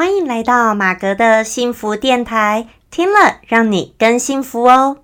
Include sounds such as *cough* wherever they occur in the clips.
欢迎来到马格的幸福电台，听了让你更幸福哦。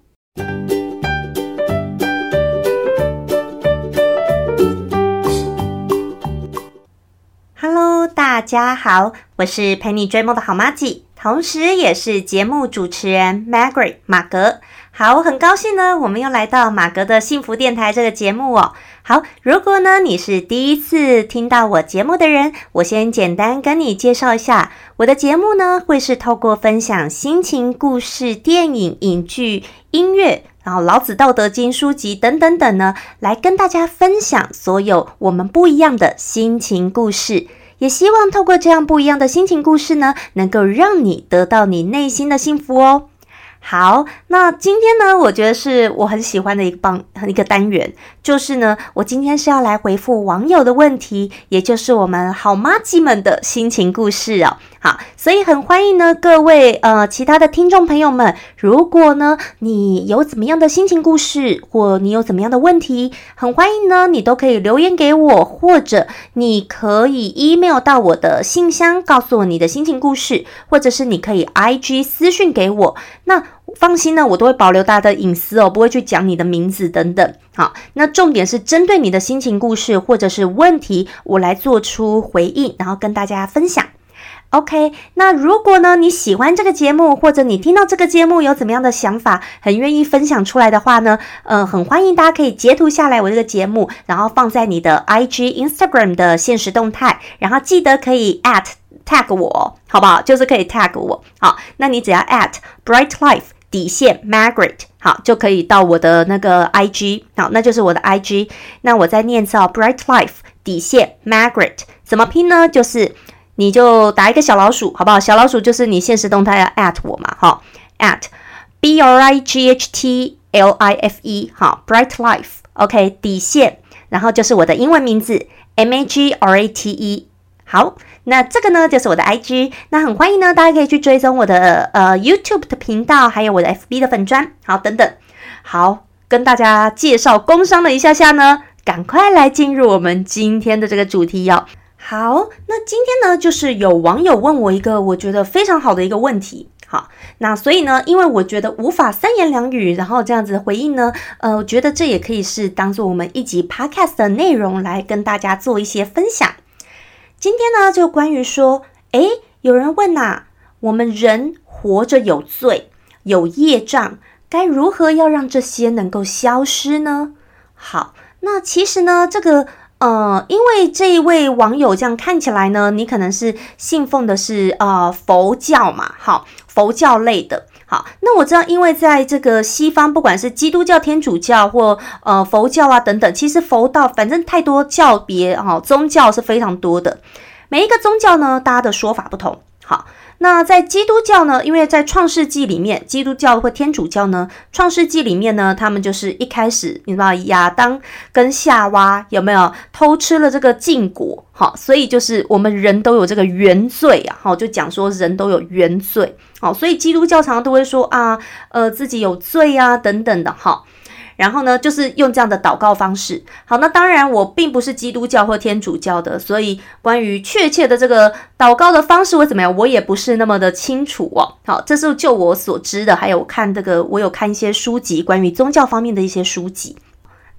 Hello，大家好，我是陪你追梦的好妈吉，同时也是节目主持人 Margaret 马格。好，很高兴呢，我们又来到马格的幸福电台这个节目哦。好，如果呢你是第一次听到我节目的人，我先简单跟你介绍一下，我的节目呢会是透过分享心情故事、电影、影剧、音乐，然后老子道德经书籍等等等呢，来跟大家分享所有我们不一样的心情故事，也希望透过这样不一样的心情故事呢，能够让你得到你内心的幸福哦。好，那今天呢，我觉得是我很喜欢的一个帮一个单元，就是呢，我今天是要来回复网友的问题，也就是我们好妈鸡们的心情故事哦。好，所以很欢迎呢各位呃其他的听众朋友们，如果呢你有怎么样的心情故事，或你有怎么样的问题，很欢迎呢你都可以留言给我，或者你可以 email 到我的信箱，告诉我你的心情故事，或者是你可以 IG 私讯给我，那。放心呢，我都会保留大家的隐私哦，不会去讲你的名字等等。好，那重点是针对你的心情故事或者是问题，我来做出回应，然后跟大家分享。OK，那如果呢你喜欢这个节目，或者你听到这个节目有怎么样的想法，很愿意分享出来的话呢，呃，很欢迎大家可以截图下来我这个节目，然后放在你的 IG、Instagram 的现实动态，然后记得可以 at tag 我，好不好？就是可以 tag 我。好，那你只要 at Bright Life。底线 Margaret 好就可以到我的那个 IG 好，那就是我的 IG。那我在念造 Bright Life 底线 Margaret 怎么拼呢？就是你就打一个小老鼠，好不好？小老鼠就是你现实动态要 at 我嘛，哈，at B R I G H T L I F E 好 Bright Life OK 底线，然后就是我的英文名字 M A G R A T E 好。那这个呢，就是我的 IG，那很欢迎呢，大家可以去追踪我的呃 YouTube 的频道，还有我的 FB 的粉砖，好等等，好跟大家介绍工商了一下下呢，赶快来进入我们今天的这个主题哦。好，那今天呢，就是有网友问我一个我觉得非常好的一个问题，好，那所以呢，因为我觉得无法三言两语，然后这样子回应呢，呃，我觉得这也可以是当做我们一集 Podcast 的内容来跟大家做一些分享。今天呢，就关于说，诶，有人问呐，我们人活着有罪，有业障，该如何要让这些能够消失呢？好，那其实呢，这个，呃，因为这一位网友这样看起来呢，你可能是信奉的是呃佛教嘛，好，佛教类的。那我知道，因为在这个西方，不管是基督教、天主教或呃佛教啊等等，其实佛道反正太多教别哈，宗教是非常多的。每一个宗教呢，大家的说法不同。好，那在基督教呢，因为在创世纪里面，基督教或天主教呢，创世纪里面呢，他们就是一开始，你知道亚当跟夏娃有没有偷吃了这个禁果？好，所以就是我们人都有这个原罪啊，好，就讲说人都有原罪，好，所以基督教常常都会说啊，呃，自己有罪啊，等等的，哈。然后呢，就是用这样的祷告方式。好，那当然我并不是基督教或天主教的，所以关于确切的这个祷告的方式会怎么样，我也不是那么的清楚哦。好，这是就我所知的，还有看这个，我有看一些书籍，关于宗教方面的一些书籍。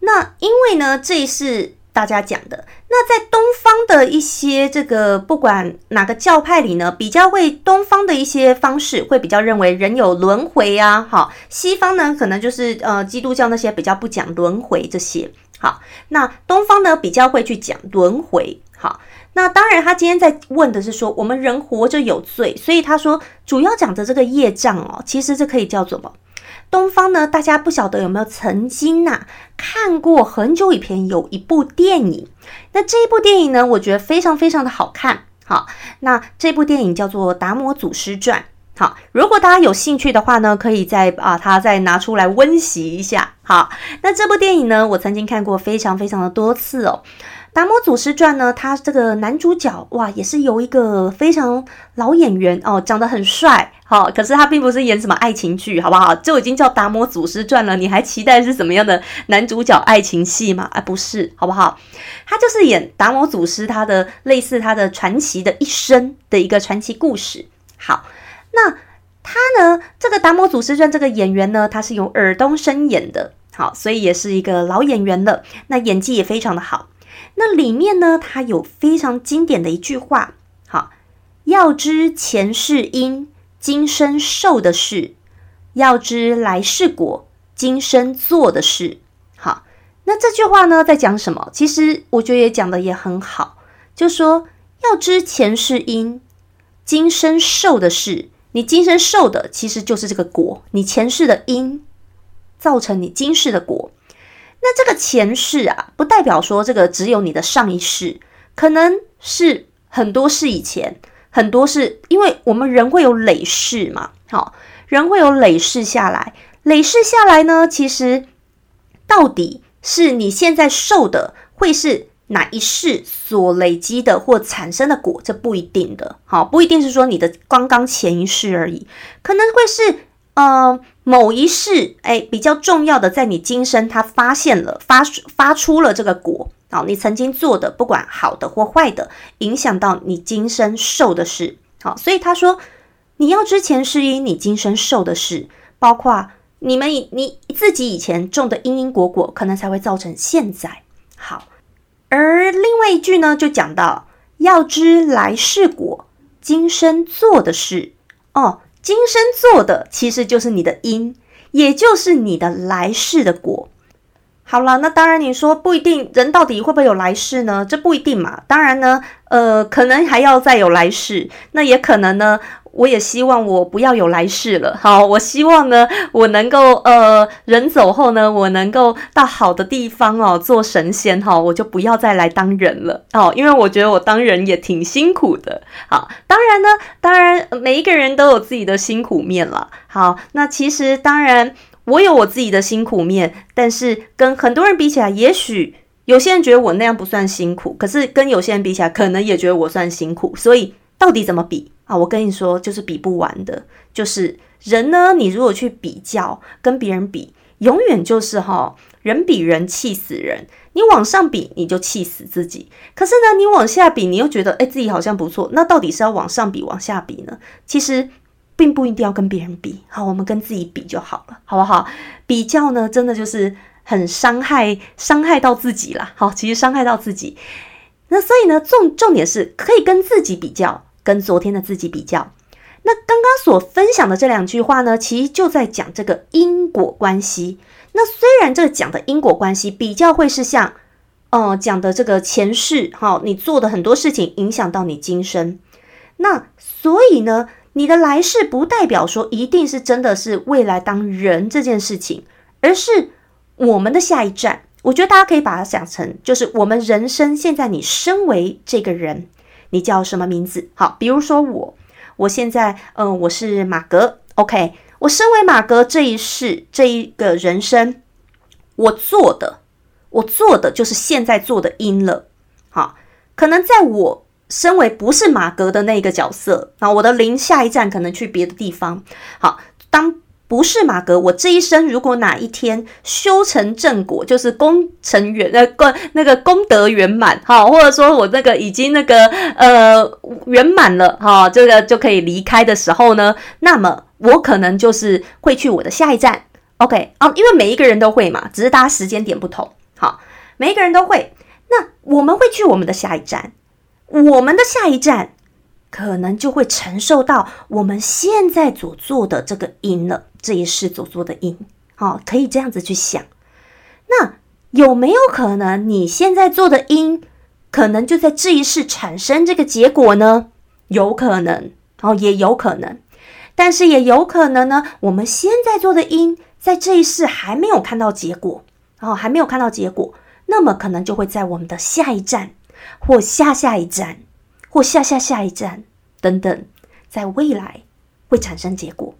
那因为呢，这是。大家讲的那在东方的一些这个不管哪个教派里呢，比较会东方的一些方式会比较认为人有轮回啊，好，西方呢可能就是呃基督教那些比较不讲轮回这些，好，那东方呢比较会去讲轮回，好，那当然他今天在问的是说我们人活着有罪，所以他说主要讲的这个业障哦，其实这可以叫做什么？东方呢，大家不晓得有没有曾经呐看过很久以前有一部电影，那这一部电影呢，我觉得非常非常的好看。好，那这部电影叫做《达摩祖师传》。好，如果大家有兴趣的话呢，可以再把它再拿出来温习一下。好，那这部电影呢，我曾经看过非常非常的多次哦。达摩祖师传》呢，他这个男主角哇，也是由一个非常老演员哦，长得很帅，好，可是他并不是演什么爱情剧，好不好？就已经叫《达摩祖师传》了，你还期待是什么样的男主角爱情戏吗？啊，不是，好不好？他就是演达摩祖师他的类似他的传奇的一生的一个传奇故事。好，那他呢，这个《达摩祖师传》这个演员呢，他是由尔冬升演的，好，所以也是一个老演员了，那演技也非常的好。那里面呢，它有非常经典的一句话，好，要知前世因，今生受的事；要知来世果，今生做的事。好，那这句话呢，在讲什么？其实我觉得也讲的也很好，就说要知前世因，今生受的事，你今生受的其实就是这个果，你前世的因造成你今世的果。那这个前世啊，不代表说这个只有你的上一世，可能是很多世以前，很多世，因为我们人会有累世嘛，好，人会有累世下来，累世下来呢，其实到底是你现在受的，会是哪一世所累积的或产生的果，这不一定的，好，不一定是说你的刚刚前一世而已，可能会是。呃，某一世，哎，比较重要的，在你今生，他发现了，发发出了这个果，好，你曾经做的，不管好的或坏的，影响到你今生受的事，好，所以他说，你要知前世因，你今生受的事，包括你们你自己以前种的因因果果，可能才会造成现在好。而另外一句呢，就讲到要知来世果，今生做的事，哦。今生做的其实就是你的因，也就是你的来世的果。好了，那当然你说不一定，人到底会不会有来世呢？这不一定嘛。当然呢，呃，可能还要再有来世，那也可能呢。我也希望我不要有来世了。好，我希望呢，我能够呃，人走后呢，我能够到好的地方哦，做神仙哈，我就不要再来当人了哦，因为我觉得我当人也挺辛苦的。好，当然呢，当然每一个人都有自己的辛苦面了。好，那其实当然我有我自己的辛苦面，但是跟很多人比起来，也许有些人觉得我那样不算辛苦，可是跟有些人比起来，可能也觉得我算辛苦。所以到底怎么比？啊，我跟你说，就是比不完的。就是人呢，你如果去比较，跟别人比，永远就是哈，人比人气死人。你往上比，你就气死自己。可是呢，你往下比，你又觉得哎，自己好像不错。那到底是要往上比，往下比呢？其实并不一定要跟别人比。好，我们跟自己比就好了，好不好？比较呢，真的就是很伤害，伤害到自己啦。好，其实伤害到自己。那所以呢，重重点是可以跟自己比较。跟昨天的自己比较，那刚刚所分享的这两句话呢，其实就在讲这个因果关系。那虽然这讲的因果关系比较会是像，呃，讲的这个前世，哈，你做的很多事情影响到你今生，那所以呢，你的来世不代表说一定是真的是未来当人这件事情，而是我们的下一站。我觉得大家可以把它想成，就是我们人生现在你身为这个人。你叫什么名字？好，比如说我，我现在，嗯，我是马格。OK，我身为马格这一世这一个人生，我做的，我做的就是现在做的因了。好，可能在我身为不是马格的那个角色，啊，我的灵下一站可能去别的地方。好，当。不是马格，我这一生如果哪一天修成正果，就是功成圆 *laughs* 呃功那个功德圆满哈，或者说我那个已经那个呃圆满了哈，这个就可以离开的时候呢，那么我可能就是会去我的下一站。OK 啊，因为每一个人都会嘛，只是大家时间点不同。好，每一个人都会，那我们会去我们的下一站，我们的下一站。可能就会承受到我们现在所做的这个因了，这一世所做的因，好，可以这样子去想。那有没有可能你现在做的因，可能就在这一世产生这个结果呢？有可能，哦，也有可能，但是也有可能呢，我们现在做的因，在这一世还没有看到结果，哦，还没有看到结果，那么可能就会在我们的下一站或下下一站。或下下下一站等等，在未来会产生结果。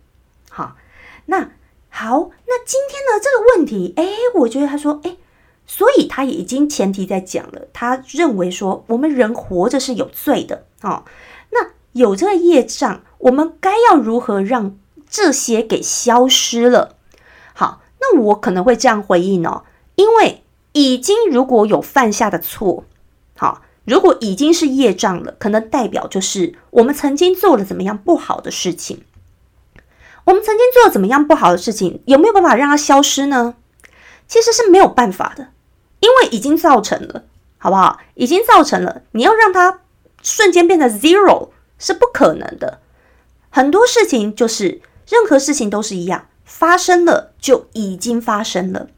那好，那今天呢这个问题，哎，我觉得他说，哎，所以他已经前提在讲了，他认为说我们人活着是有罪的哦。那有这个业障，我们该要如何让这些给消失了？好，那我可能会这样回应哦，因为已经如果有犯下的错，好，如果已经是业障了，可能代表就是我们曾经做了怎么样不好的事情。我们曾经做了怎么样不好的事情，有没有办法让它消失呢？其实是没有办法的，因为已经造成了，好不好？已经造成了，你要让它瞬间变成 zero 是不可能的。很多事情就是任何事情都是一样，发生了就已经发生了，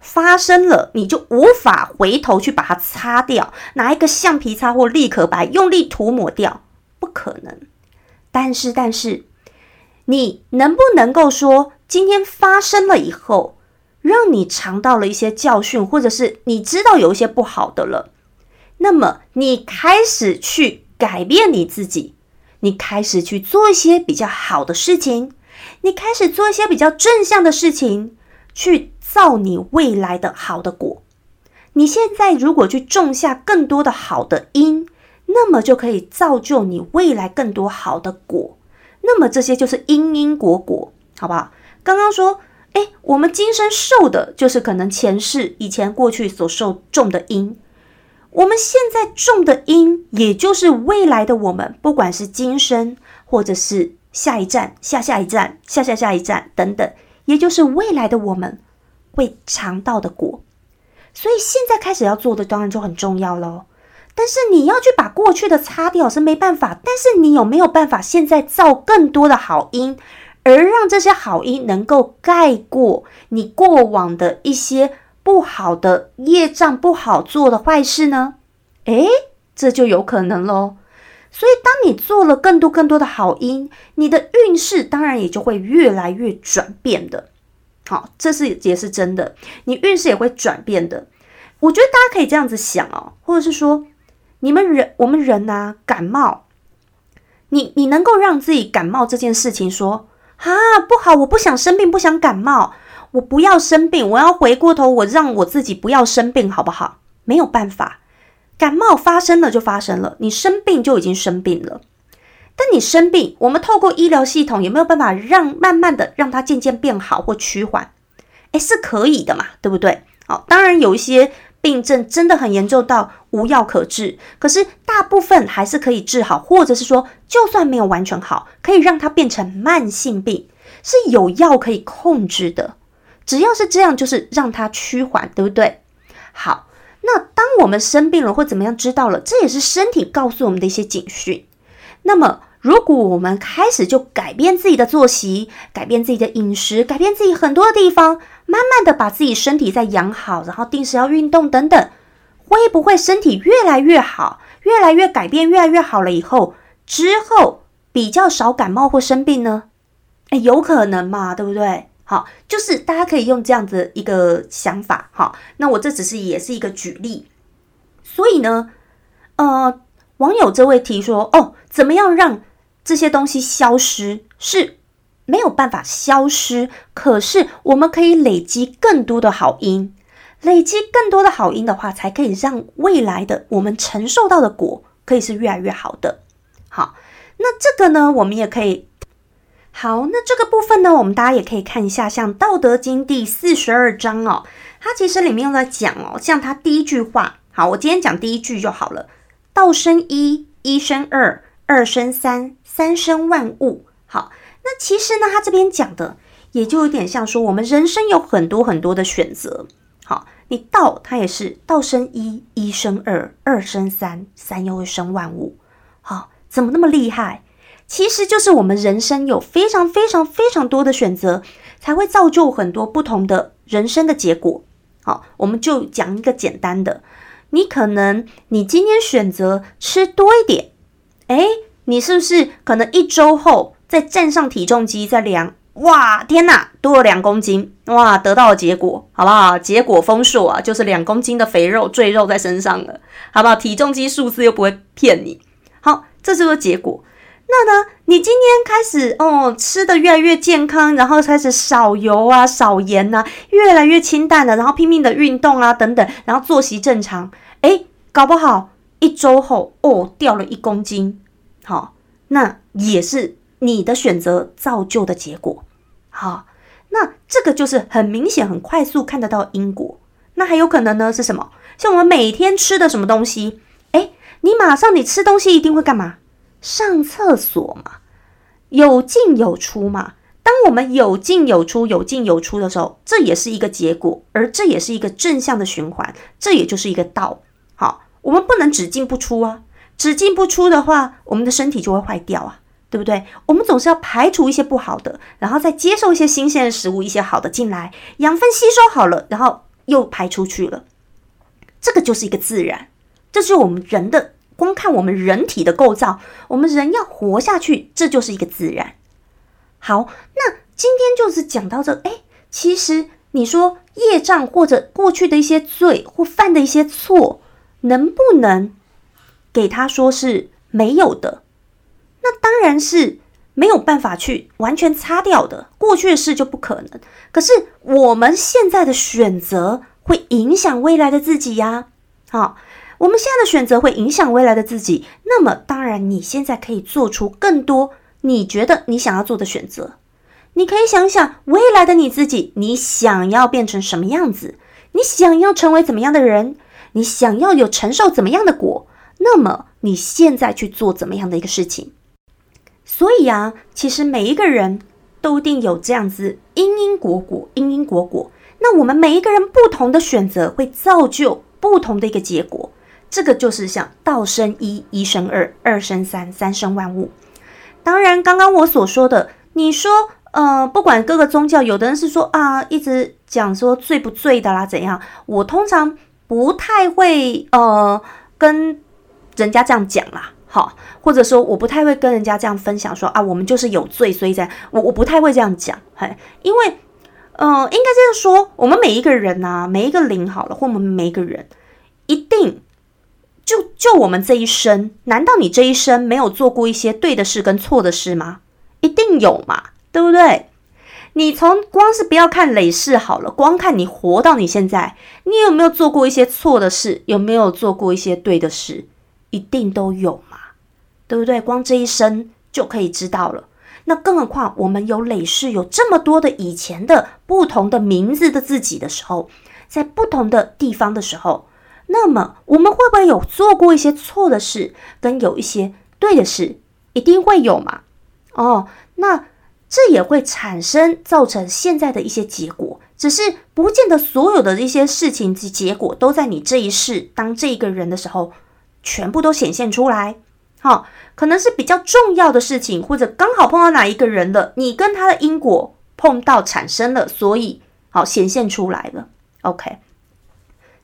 发生了你就无法回头去把它擦掉，拿一个橡皮擦或立可白用力涂抹掉，不可能。但是，但是。你能不能够说，今天发生了以后，让你尝到了一些教训，或者是你知道有一些不好的了，那么你开始去改变你自己，你开始去做一些比较好的事情，你开始做一些比较正向的事情，去造你未来的好的果。你现在如果去种下更多的好的因，那么就可以造就你未来更多好的果。那么这些就是因因果果，好不好？刚刚说，哎，我们今生受的就是可能前世以前过去所受种的因，我们现在种的因，也就是未来的我们，不管是今生或者是下一站、下下一站、下下下一站等等，也就是未来的我们会尝到的果。所以现在开始要做的，当然就很重要喽。但是你要去把过去的擦掉是没办法，但是你有没有办法现在造更多的好因，而让这些好因能够盖过你过往的一些不好的业障、不好做的坏事呢？诶，这就有可能喽。所以当你做了更多更多的好因，你的运势当然也就会越来越转变的。好，这是也是真的，你运势也会转变的。我觉得大家可以这样子想哦，或者是说。你们人，我们人呐，感冒，你你能够让自己感冒这件事情说啊不好，我不想生病，不想感冒，我不要生病，我要回过头，我让我自己不要生病，好不好？没有办法，感冒发生了就发生了，你生病就已经生病了。但你生病，我们透过医疗系统有没有办法让慢慢的让它渐渐变好或趋缓？诶，是可以的嘛，对不对？好，当然有一些。病症真的很严重到无药可治，可是大部分还是可以治好，或者是说，就算没有完全好，可以让它变成慢性病，是有药可以控制的。只要是这样，就是让它趋缓，对不对？好，那当我们生病了或怎么样，知道了，这也是身体告诉我们的一些警讯。那么，如果我们开始就改变自己的作息，改变自己的饮食，改变自己很多的地方。慢慢的把自己身体再养好，然后定时要运动等等，会不会身体越来越好，越来越改变，越来越好了以后，之后比较少感冒或生病呢？哎，有可能嘛，对不对？好，就是大家可以用这样子一个想法，好，那我这只是也是一个举例，所以呢，呃，网友这位提说，哦，怎么样让这些东西消失？是。没有办法消失，可是我们可以累积更多的好因，累积更多的好因的话，才可以让未来的我们承受到的果可以是越来越好的。好，那这个呢，我们也可以好，那这个部分呢，我们大家也可以看一下，像《道德经》第四十二章哦，它其实里面又在讲哦，像它第一句话，好，我今天讲第一句就好了：道生一，一生二，二生三，三生万物。好。那其实呢，他这边讲的也就有点像说，我们人生有很多很多的选择。好，你道它也是道生一，一生二，二生三，三又会生万物。好，怎么那么厉害？其实就是我们人生有非常非常非常多的选择，才会造就很多不同的人生的结果。好，我们就讲一个简单的，你可能你今天选择吃多一点，诶，你是不是可能一周后？再站上体重机再量，哇，天哪，多了两公斤，哇，得到的结果好不好？结果丰硕啊，就是两公斤的肥肉赘肉在身上了，好不好？体重机数字又不会骗你，好，这就是结果。那呢，你今天开始哦，吃的越来越健康，然后开始少油啊、少盐呐，越来越清淡了，然后拼命的运动啊等等，然后作息正常，哎，搞不好一周后哦掉了一公斤，好，那也是你的选择造就的结果，好，那这个就是很明显、很快速看得到因果。那还有可能呢是什么？像我们每天吃的什么东西，哎，你马上你吃东西一定会干嘛？上厕所嘛，有进有出嘛。当我们有进有出、有进有出的时候，这也是一个结果，而这也是一个正向的循环，这也就是一个道。好，我们不能只进不出啊，只进不出的话，我们的身体就会坏掉啊，对不对？我们总是要排除一些不好的，然后再接受一些新鲜的食物，一些好的进来，养分吸收好了，然后又排出去了。这个就是一个自然，这是我们人的。光看我们人体的构造，我们人要活下去，这就是一个自然。好，那今天就是讲到这。哎，其实你说业障或者过去的一些罪或犯的一些错，能不能给他说是没有的？那当然是没有办法去完全擦掉的。过去的事就不可能。可是我们现在的选择会影响未来的自己呀。好。我们现在的选择会影响未来的自己，那么当然，你现在可以做出更多你觉得你想要做的选择。你可以想想未来的你自己，你想要变成什么样子？你想要成为怎么样的人？你想要有承受怎么样的果？那么你现在去做怎么样的一个事情？所以啊，其实每一个人都一定有这样子因因果果，因因果果。那我们每一个人不同的选择，会造就不同的一个结果。这个就是像道生一，一生二，二生三，三生万物。当然，刚刚我所说的，你说，呃，不管各个宗教，有的人是说啊，一直讲说罪不罪的啦，怎样？我通常不太会，呃，跟人家这样讲啦，好，或者说我不太会跟人家这样分享说啊，我们就是有罪，所以在我我不太会这样讲，嘿，因为，呃，应该这样说，我们每一个人呐，每一个灵好了，或我们每一个人一定。就就我们这一生，难道你这一生没有做过一些对的事跟错的事吗？一定有嘛，对不对？你从光是不要看累世好了，光看你活到你现在，你有没有做过一些错的事？有没有做过一些对的事？一定都有嘛，对不对？光这一生就可以知道了。那更何况我们有累世，有这么多的以前的不同的名字的自己的时候，在不同的地方的时候。那么我们会不会有做过一些错的事，跟有一些对的事，一定会有嘛？哦，那这也会产生造成现在的一些结果，只是不见得所有的一些事情及结果都在你这一世当这一个人的时候全部都显现出来。好，可能是比较重要的事情，或者刚好碰到哪一个人了，你跟他的因果碰到产生了，所以好显现出来了。OK。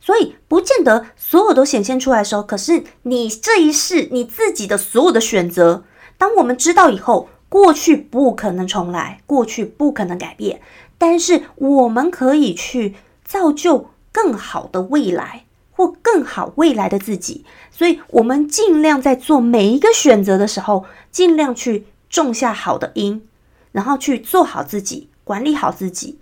所以不见得所有都显现出来的时候，可是你这一世你自己的所有的选择，当我们知道以后，过去不可能重来，过去不可能改变，但是我们可以去造就更好的未来或更好未来的自己。所以，我们尽量在做每一个选择的时候，尽量去种下好的因，然后去做好自己，管理好自己。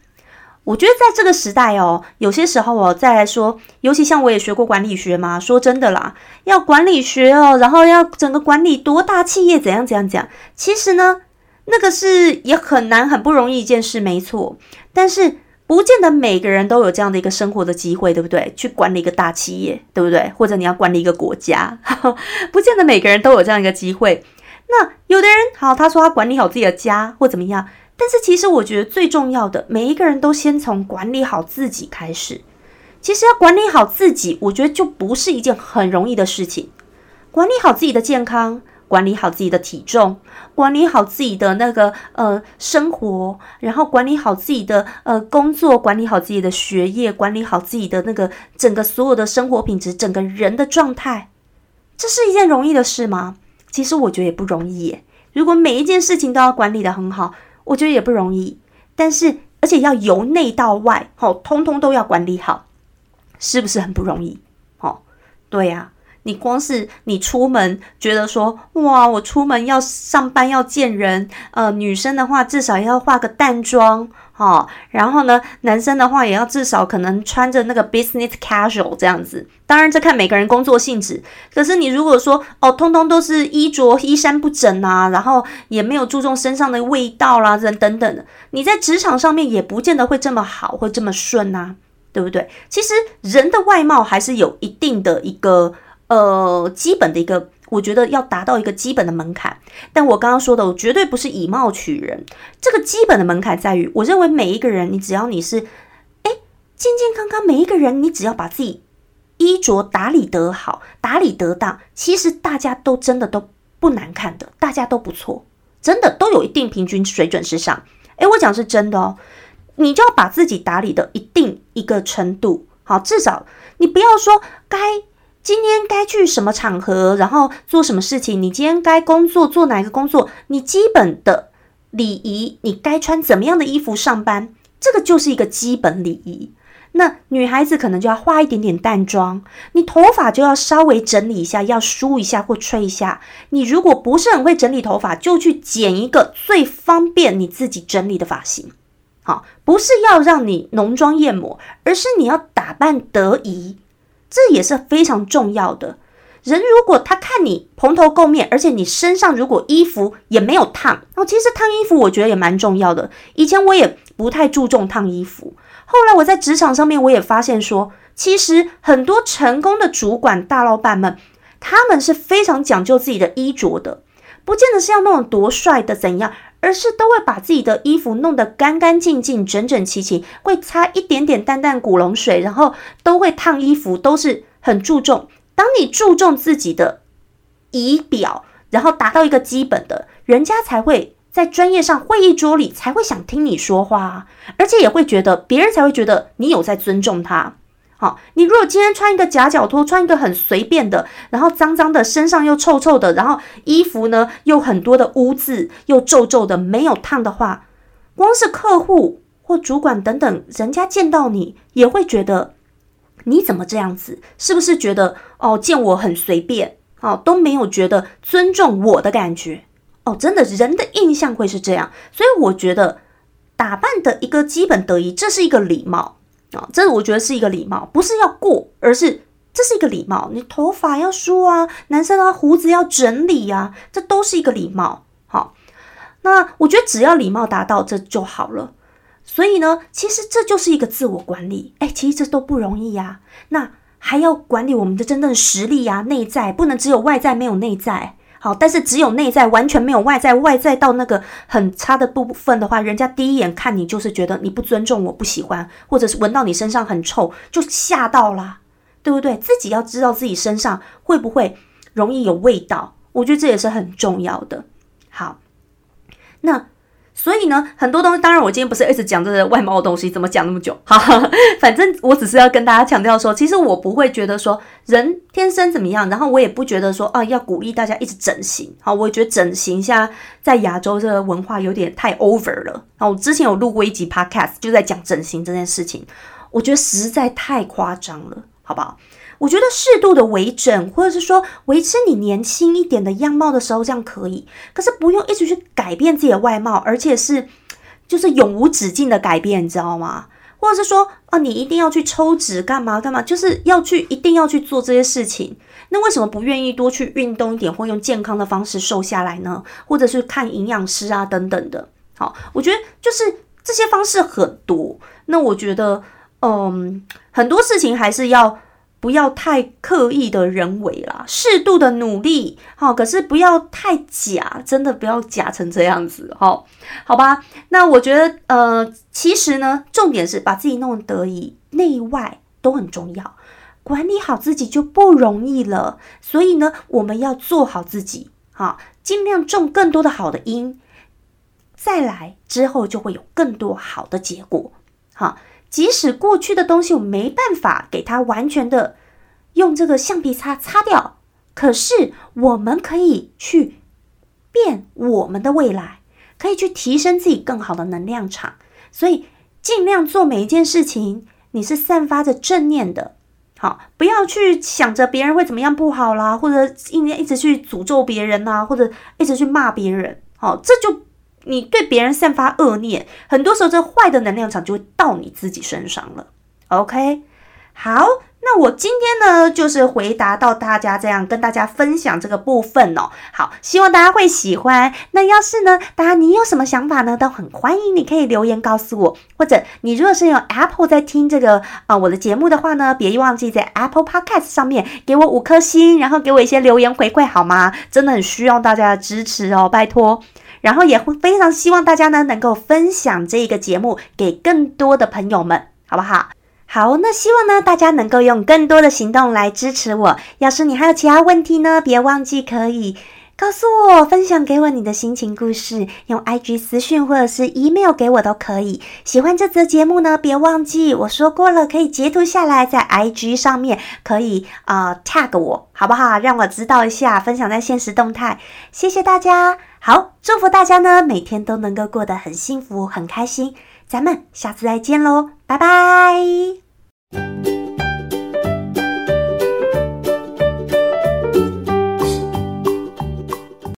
我觉得在这个时代哦，有些时候哦，再来说，尤其像我也学过管理学嘛，说真的啦，要管理学哦，然后要整个管理多大企业，怎样怎样讲，其实呢，那个是也很难、很不容易一件事，没错。但是不见得每个人都有这样的一个生活的机会，对不对？去管理一个大企业，对不对？或者你要管理一个国家，*laughs* 不见得每个人都有这样一个机会。那有的人好，他说他管理好自己的家或怎么样。但是其实我觉得最重要的，每一个人都先从管理好自己开始。其实要管理好自己，我觉得就不是一件很容易的事情。管理好自己的健康，管理好自己的体重，管理好自己的那个呃生活，然后管理好自己的呃工作，管理好自己的学业，管理好自己的那个整个所有的生活品质，整个人的状态，这是一件容易的事吗？其实我觉得也不容易耶。如果每一件事情都要管理的很好。我觉得也不容易，但是而且要由内到外，好，通通都要管理好，是不是很不容易？好，对呀，你光是你出门觉得说，哇，我出门要上班要见人，呃，女生的话至少要化个淡妆。哦，然后呢，男生的话也要至少可能穿着那个 business casual 这样子。当然，这看每个人工作性质。可是你如果说哦，通通都是衣着衣衫不整啊，然后也没有注重身上的味道啦，等等等的，你在职场上面也不见得会这么好，会这么顺呐，对不对？其实人的外貌还是有一定的一个呃基本的一个。我觉得要达到一个基本的门槛，但我刚刚说的，我绝对不是以貌取人。这个基本的门槛在于，我认为每一个人，你只要你是，哎，健健康康，每一个人，你只要把自己衣着打理得好，打理得当，其实大家都真的都不难看的，大家都不错，真的都有一定平均水准之上。哎，我讲是真的哦，你就要把自己打理的一定一个程度，好，至少你不要说该。今天该去什么场合，然后做什么事情？你今天该工作做哪个工作？你基本的礼仪，你该穿怎么样的衣服上班？这个就是一个基本礼仪。那女孩子可能就要化一点点淡妆，你头发就要稍微整理一下，要梳一下或吹一下。你如果不是很会整理头发，就去剪一个最方便你自己整理的发型。好，不是要让你浓妆艳抹，而是你要打扮得宜。这也是非常重要的。人如果他看你蓬头垢面，而且你身上如果衣服也没有烫，哦，其实烫衣服我觉得也蛮重要的。以前我也不太注重烫衣服，后来我在职场上面我也发现说，其实很多成功的主管大老板们，他们是非常讲究自己的衣着的，不见得是要那种多帅的怎样。而是都会把自己的衣服弄得干干净净、整整齐齐，会擦一点点淡淡古龙水，然后都会烫衣服，都是很注重。当你注重自己的仪表，然后达到一个基本的，人家才会在专业上会议桌里才会想听你说话，而且也会觉得别人才会觉得你有在尊重他。好，你如果今天穿一个夹脚拖，穿一个很随便的，然后脏脏的，身上又臭臭的，然后衣服呢又很多的污渍，又皱皱的，没有烫的话，光是客户或主管等等，人家见到你也会觉得你怎么这样子？是不是觉得哦，见我很随便，哦都没有觉得尊重我的感觉？哦，真的，人的印象会是这样，所以我觉得打扮的一个基本得宜，这是一个礼貌。啊，这我觉得是一个礼貌，不是要过，而是这是一个礼貌。你头发要梳啊，男生啊胡子要整理呀，这都是一个礼貌。好，那我觉得只要礼貌达到这就好了。所以呢，其实这就是一个自我管理。哎，其实这都不容易呀。那还要管理我们的真正实力呀，内在不能只有外在没有内在。好，但是只有内在，完全没有外在。外在到那个很差的部分的话，人家第一眼看你就是觉得你不尊重我，不喜欢，或者是闻到你身上很臭就吓到啦，对不对？自己要知道自己身上会不会容易有味道，我觉得这也是很重要的。好，那。所以呢，很多东西，当然我今天不是一直讲这个外貌的东西，怎么讲那么久？*laughs* 哈哈，反正我只是要跟大家强调说，其实我不会觉得说人天生怎么样，然后我也不觉得说啊要鼓励大家一直整形。好，我觉得整形现在在亚洲这个文化有点太 over 了。然后我之前有录过一集 podcast，就在讲整形这件事情，我觉得实在太夸张了，好不好？我觉得适度的微整，或者是说维持你年轻一点的样貌的时候，这样可以。可是不用一直去改变自己的外貌，而且是就是永无止境的改变，你知道吗？或者是说啊，你一定要去抽脂干嘛干嘛，就是要去一定要去做这些事情。那为什么不愿意多去运动一点，或用健康的方式瘦下来呢？或者是看营养师啊等等的。好，我觉得就是这些方式很多。那我觉得，嗯，很多事情还是要。不要太刻意的人为啦，适度的努力，好，可是不要太假，真的不要假成这样子，好，好吧？那我觉得，呃，其实呢，重点是把自己弄得以，内外都很重要，管理好自己就不容易了。所以呢，我们要做好自己，好，尽量种更多的好的因，再来之后就会有更多好的结果，好。即使过去的东西我没办法给它完全的用这个橡皮擦擦掉，可是我们可以去变我们的未来，可以去提升自己更好的能量场。所以尽量做每一件事情，你是散发着正念的，好，不要去想着别人会怎么样不好啦，或者一年一直去诅咒别人呐，或者一直去骂别人。好，这就你对别人散发恶念，很多时候这坏的能量场就会到你自己身上了。OK，好。那我今天呢，就是回答到大家这样跟大家分享这个部分哦。好，希望大家会喜欢。那要是呢，大家你有什么想法呢，都很欢迎你可以留言告诉我。或者你如果是用 Apple 在听这个啊我的节目的话呢，别忘记在 Apple Podcast 上面给我五颗星，然后给我一些留言回馈好吗？真的很需要大家的支持哦，拜托。然后也会非常希望大家呢能够分享这个节目给更多的朋友们，好不好？好，那希望呢，大家能够用更多的行动来支持我。要是你还有其他问题呢，别忘记可以告诉我，分享给我你的心情故事，用 IG 私讯或者是 email 给我都可以。喜欢这则节目呢，别忘记我说过了，可以截图下来，在 IG 上面可以啊 tag 我，好不好？让我知道一下，分享在现实动态。谢谢大家，好，祝福大家呢，每天都能够过得很幸福、很开心。咱们下次再见喽，拜拜。